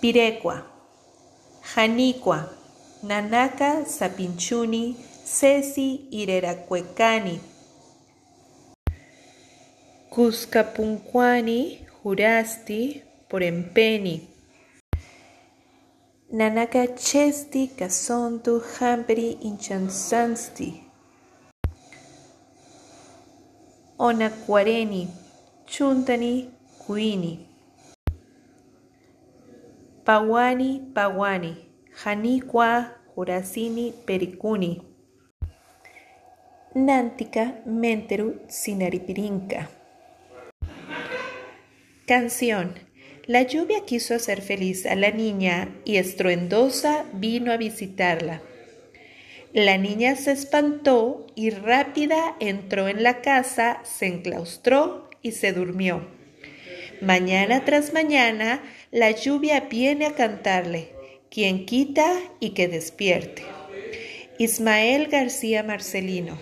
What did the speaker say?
Pirecua, Janicua, Nanaka Sapinchuni, Ceci Ireracuecani, Cuscapuncuani, Jurasti, Porempeni, Nanaka Chesti, Casontu, Hamperi, Inchansansti, Onacuareni, Chuntani, Cuini. Pawani, Pawani, Janicua, Jurasini, Pericuni. Nántica, Menteru, Sinaripirinca. Canción. La lluvia quiso hacer feliz a la niña y estruendosa vino a visitarla. La niña se espantó y rápida entró en la casa, se enclaustró y se durmió. Mañana tras mañana la lluvia viene a cantarle, quien quita y que despierte. Ismael García Marcelino